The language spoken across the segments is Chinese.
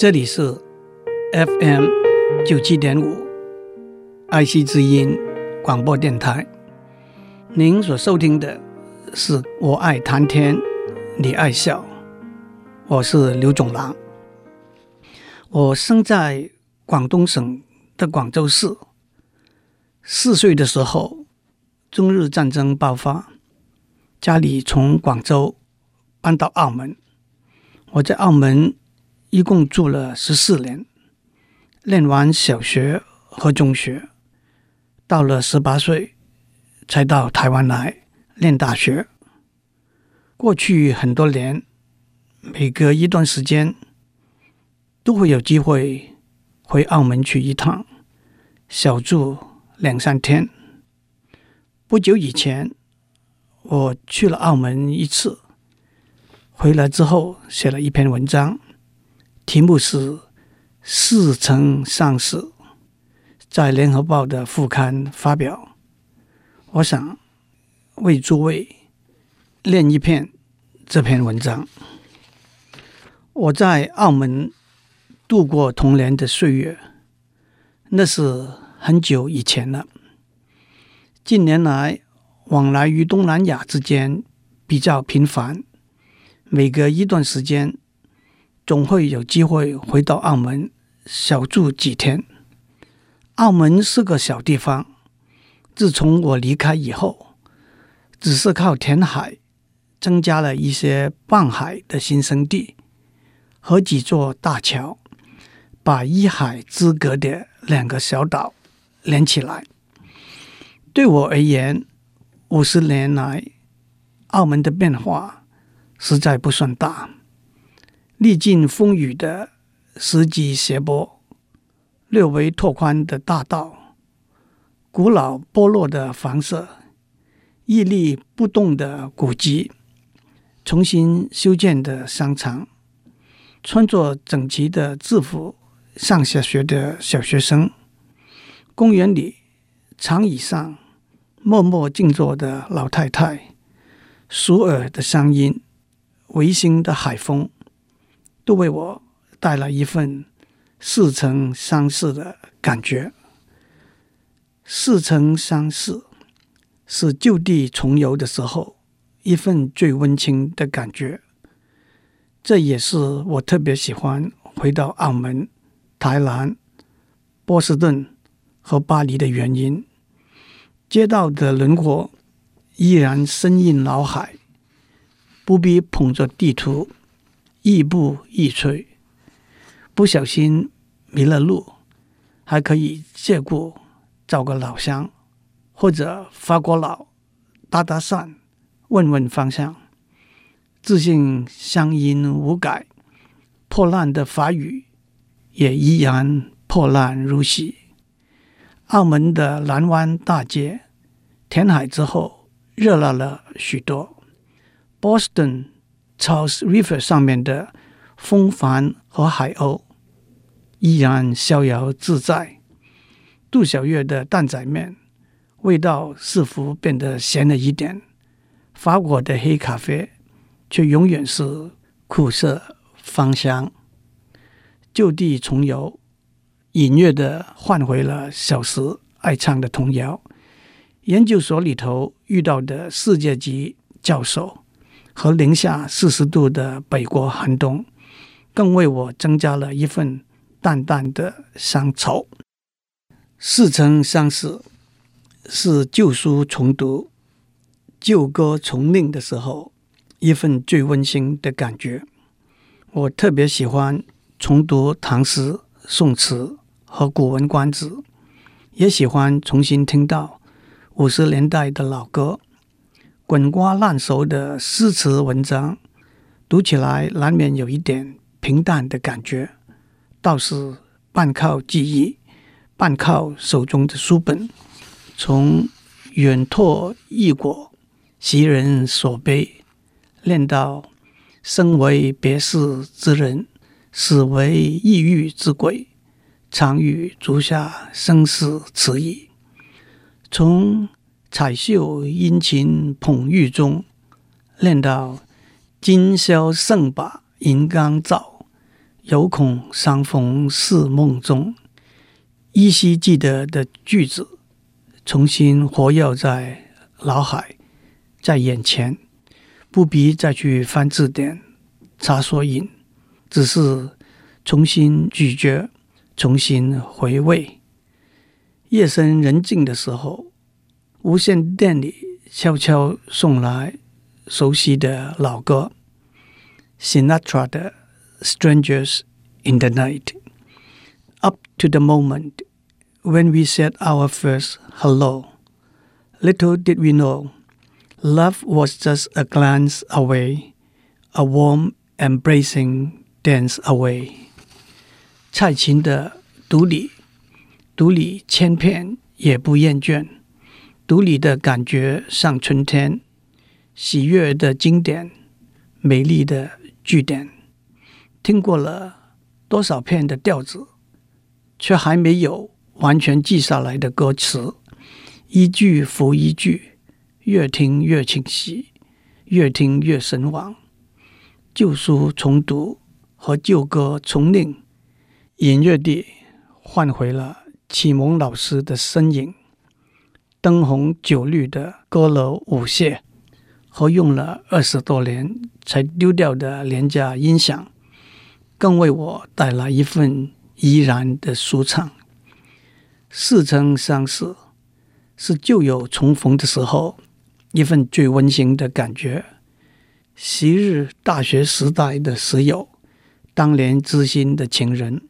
这里是 FM 九七点五爱惜之音广播电台。您所收听的是我爱谈天，你爱笑。我是刘总郎。我生在广东省的广州市。四岁的时候，中日战争爆发，家里从广州搬到澳门。我在澳门一共住了十四年，念完小学和中学，到了十八岁才到台湾来念大学。过去很多年，每隔一段时间都会有机会回澳门去一趟，小住两三天。不久以前，我去了澳门一次。回来之后，写了一篇文章，题目是《似曾相识》，在《联合报》的副刊发表。我想为诸位念一篇这篇文章。我在澳门度过童年的岁月，那是很久以前了。近年来，往来于东南亚之间比较频繁。每隔一段时间，总会有机会回到澳门小住几天。澳门是个小地方，自从我离开以后，只是靠填海增加了一些半海的新生地和几座大桥，把一海之隔的两个小岛连起来。对我而言，五十年来澳门的变化。实在不算大，历尽风雨的石级斜坡，略微拓宽的大道，古老剥落的房舍，屹立不动的古迹，重新修建的商场，穿着整齐的制服上下学的小学生，公园里长椅上默默静坐的老太太，熟耳的声音。微醺的海风，都为我带来一份似曾相识的感觉。似曾相识，是旧地重游的时候一份最温馨的感觉。这也是我特别喜欢回到澳门、台南、波士顿和巴黎的原因。街道的轮廓依然深印脑海。不必捧着地图，亦步亦趋。不小心迷了路，还可以借故找个老乡，或者法国佬搭搭讪，问问方向。自信乡音无改，破烂的法语也依然破烂如洗。澳门的南湾大街填海之后，热闹了许多。Boston Charles River 上面的风帆和海鸥依然逍遥自在。杜小月的蛋仔面味道似乎变得咸了一点。法国的黑咖啡却永远是苦涩芳香。旧地重游，隐约的唤回了小时爱唱的童谣。研究所里头遇到的世界级教授。和零下四十度的北国寒冬，更为我增加了一份淡淡的乡愁。似曾相识，是旧书重读、旧歌重听的时候，一份最温馨的感觉。我特别喜欢重读唐诗、宋词和古文观止，也喜欢重新听到五十年代的老歌。滚瓜烂熟的诗词文章，读起来难免有一点平淡的感觉，倒是半靠记忆，半靠手中的书本，从远拓异国，袭人所悲，念到生为别世之人，死为异域之鬼，常与足下生死此意，从。彩绣殷勤捧玉钟，念到今宵胜把银缸照，犹恐相逢是梦中，依稀记得的句子，重新活跃在脑海，在眼前，不必再去翻字典查索引，只是重新咀嚼，重新回味。夜深人静的时候，无线电里悄悄送来熟悉的老歌，Sinatra 的。Strangers in the night, up to the moment when we said our first hello. Little did we know, love was just a glance away, a warm embracing dance away. 蔡琴的读你，读你千遍也不厌倦， 读你的感觉像春天，喜悦的经典，美丽的句点。听过了多少遍的调子，却还没有完全记下来的歌词，一句复一句，越听越清晰，越听越神往。旧书重读和旧歌重令，隐约地唤回了启蒙老师的身影。灯红酒绿的歌楼舞榭，和用了二十多年才丢掉的廉价音响。更为我带来一份怡然的舒畅。似曾相识，是旧友重逢的时候一份最温馨的感觉。昔日大学时代的室友，当年知心的情人，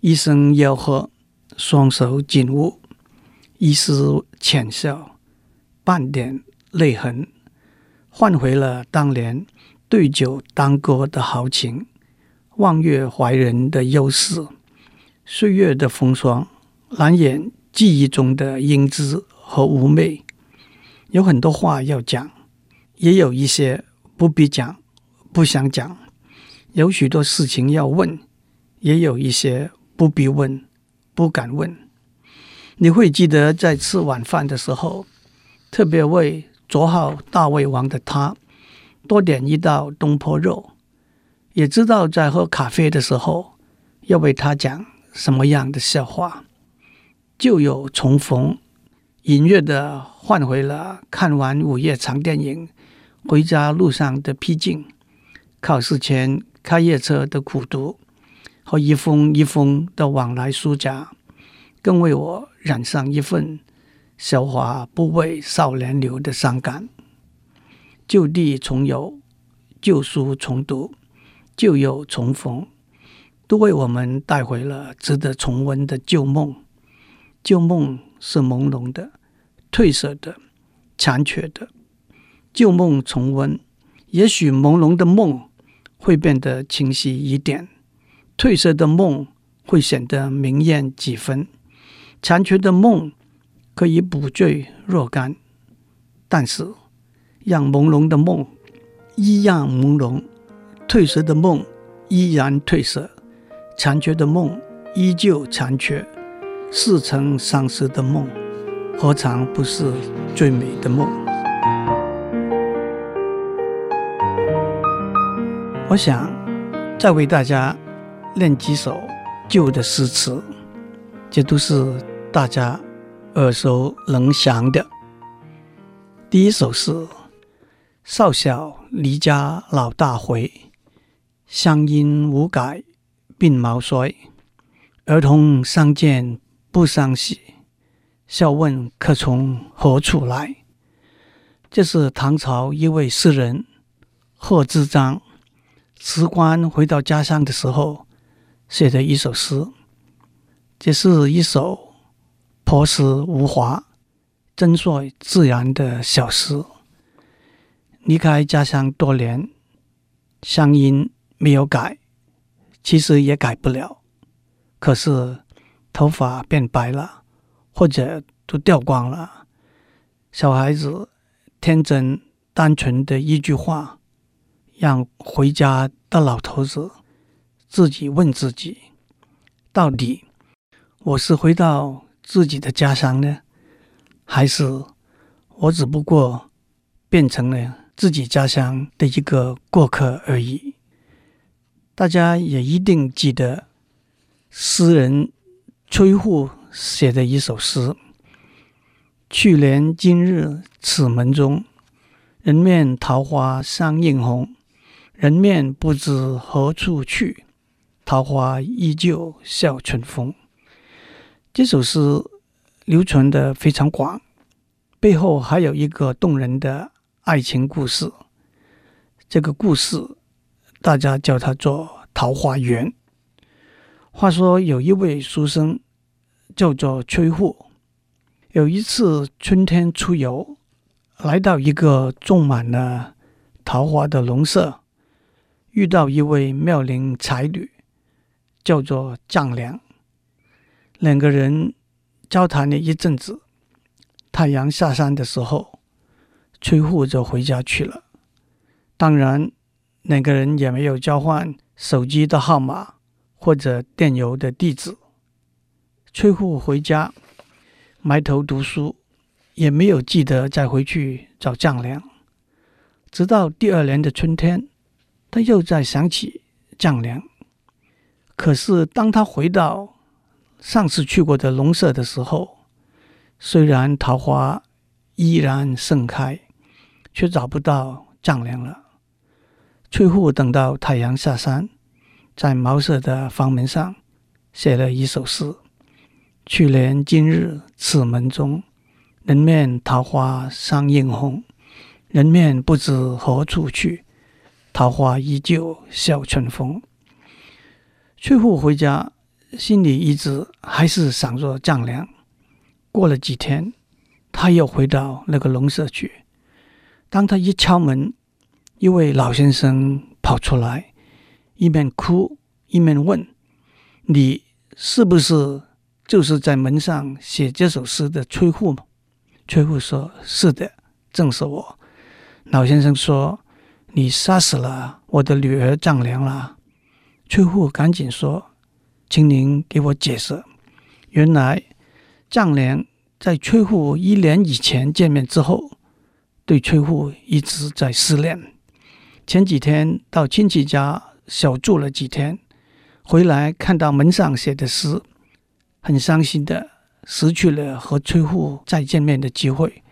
一声吆喝，双手紧握，一丝浅笑，半点泪痕，唤回了当年对酒当歌的豪情。望月怀人的忧思，岁月的风霜，难掩记忆中的英姿和妩媚。有很多话要讲，也有一些不必讲，不想讲。有许多事情要问，也有一些不必问，不敢问。你会记得在吃晚饭的时候，特别为座号大胃王的他多点一道东坡肉。也知道在喝咖啡的时候要为他讲什么样的笑话。旧友重逢，隐约的唤回了看完午夜场电影回家路上的僻静，考试前开夜车的苦读，和一封一封的往来书夹，更为我染上一份韶华不为少年留的伤感。旧地重游，旧书重读。旧友重逢，都为我们带回了值得重温的旧梦。旧梦是朦胧的、褪色的、残缺的。旧梦重温，也许朦胧的梦会变得清晰一点，褪色的梦会显得明艳几分，残缺的梦可以补缀若干。但是，让朦胧的梦一样朦胧。褪色的梦依然褪色，残缺的梦依旧残缺，似曾相识的梦，何尝不是最美的梦？我想再为大家念几首旧的诗词，这都是大家耳熟能详的。第一首是“少小离家老大回”。乡音无改鬓毛衰，儿童相见不相识，笑问客从何处来。这是唐朝一位诗人贺知章辞官回到家乡的时候写的一首诗。这是一首朴实无华、真率自然的小诗。离开家乡多年，乡音。没有改，其实也改不了。可是头发变白了，或者都掉光了。小孩子天真单纯的一句话，让回家的老头子自己问自己：到底我是回到自己的家乡呢，还是我只不过变成了自己家乡的一个过客而已？大家也一定记得诗人崔护写的一首诗：“去年今日此门中，人面桃花相映红。人面不知何处去，桃花依旧笑春风。”这首诗流传的非常广，背后还有一个动人的爱情故事。这个故事，大家叫它做《桃花源》。话说有一位书生叫做崔护，有一次春天出游，来到一个种满了桃花的农舍，遇到一位妙龄才女，叫做丈良。两个人交谈了一阵子，太阳下山的时候，崔护就回家去了。当然，两个人也没有交换手机的号码或者电邮的地址。崔护回家埋头读书，也没有记得再回去找丈娘。直到第二年的春天，他又再想起丈娘。可是当他回到上次去过的农舍的时候，虽然桃花依然盛开，却找不到丈量了。崔护等到太阳下山，在茅舍的房门上写了一首诗：“去年今日此门中，人面桃花相映红。人面不知何处去，桃花依旧笑春风。”崔护回家。心里一直还是想着丈量。过了几天，他又回到那个农舍去。当他一敲门，一位老先生跑出来，一面哭一面问：“你是不是就是在门上写这首诗的崔护吗？”崔护说：“是的，正是我。”老先生说：“你杀死了我的女儿丈量了。”崔护赶紧说。请您给我解释。原来丈娘在崔护一年以前见面之后，对崔护一直在思念。前几天到亲戚家小住了几天，回来看到门上写的诗，很伤心的失去了和崔护再见面的机会。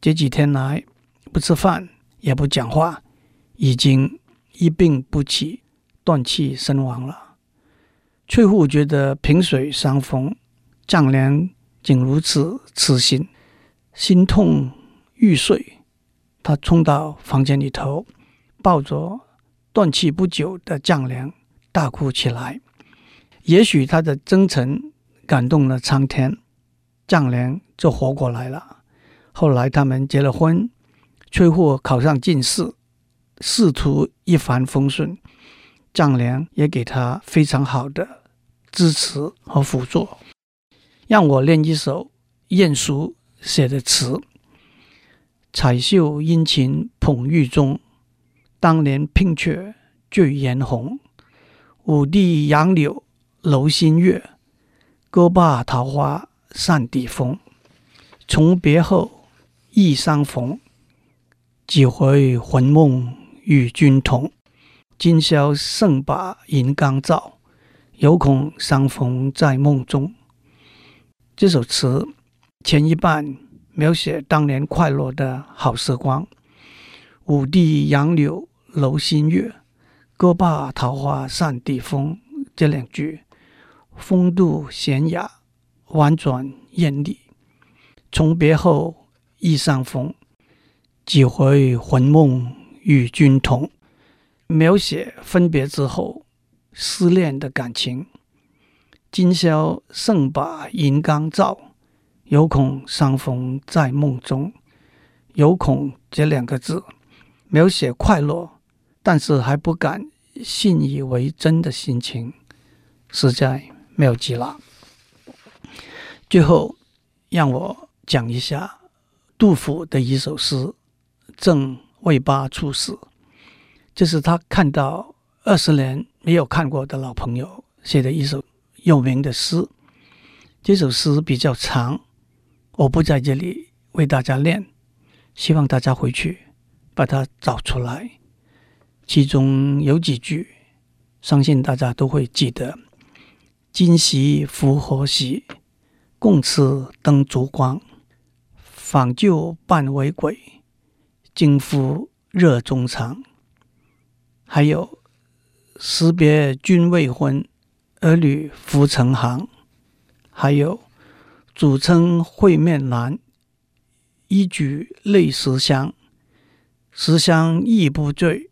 这几天来不吃饭也不讲话，已经一病不起，断气身亡了。翠护觉得萍水相逢，丈娘竟如此痴心，心痛欲碎。他冲到房间里头，抱着断气不久的丈娘大哭起来。也许他的真诚感动了苍天，丈娘就活过来了。后来他们结了婚，崔护考上进士，仕途一帆风顺，丈娘也给他非常好的。支持和辅助，让我念一首晏殊写的词：“彩绣殷勤捧玉钟，当年拼却醉颜红。舞地杨柳楼新月，歌罢桃花扇底风。从别后，忆相逢，几回魂梦与君同。今宵胜把银缸照。”有恐相逢在梦中。这首词前一半描写当年快乐的好时光，舞地杨柳楼新月，歌罢桃花扇底风。这两句风度娴雅，婉转艳丽。从别后，亦相逢，几回魂梦与君同。描写分别之后。失恋的感情，今宵胜把银缸照，有恐相逢在梦中。有恐这两个字，描写快乐，但是还不敢信以为真的心情，实在妙极了。最后，让我讲一下杜甫的一首诗《赠卫八处士》，这是他看到二十年。没有看过的老朋友写的一首有名的诗，这首诗比较长，我不在这里为大家念，希望大家回去把它找出来。其中有几句相信大家都会记得：今夕复何夕，共此灯烛光。访旧半为鬼，惊呼热衷肠。还有识别君未婚，儿女复成行。还有主称会面难，一举泪十香。十香亦不醉，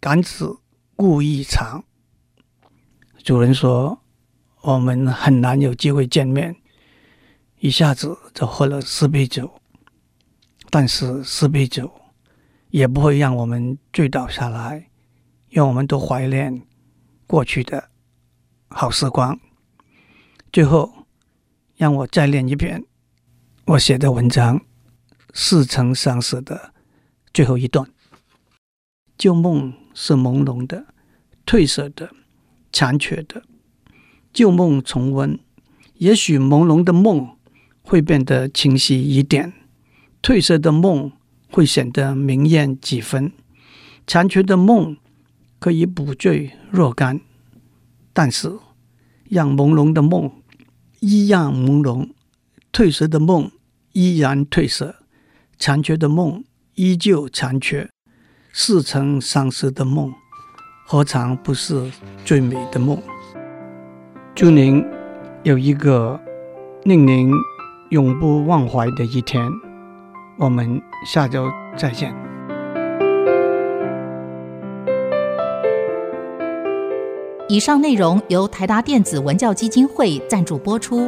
感此故意长。主人说：“我们很难有机会见面，一下子就喝了四杯酒。但是四杯酒也不会让我们醉倒下来，让我们都怀念过去的好时光。最后，让我再念一遍我写的文章《似曾相识》的。”最后一段，旧梦是朦胧的、褪色的、残缺的。旧梦重温，也许朦胧的梦会变得清晰一点，褪色的梦会显得明艳几分，残缺的梦可以补缀若干。但是，让朦胧的梦一样朦胧，褪色的梦依然褪色，残缺的梦。依旧残缺，似曾相识的梦，何尝不是最美的梦？祝您有一个令您永不忘怀的一天。我们下周再见。以上内容由台达电子文教基金会赞助播出。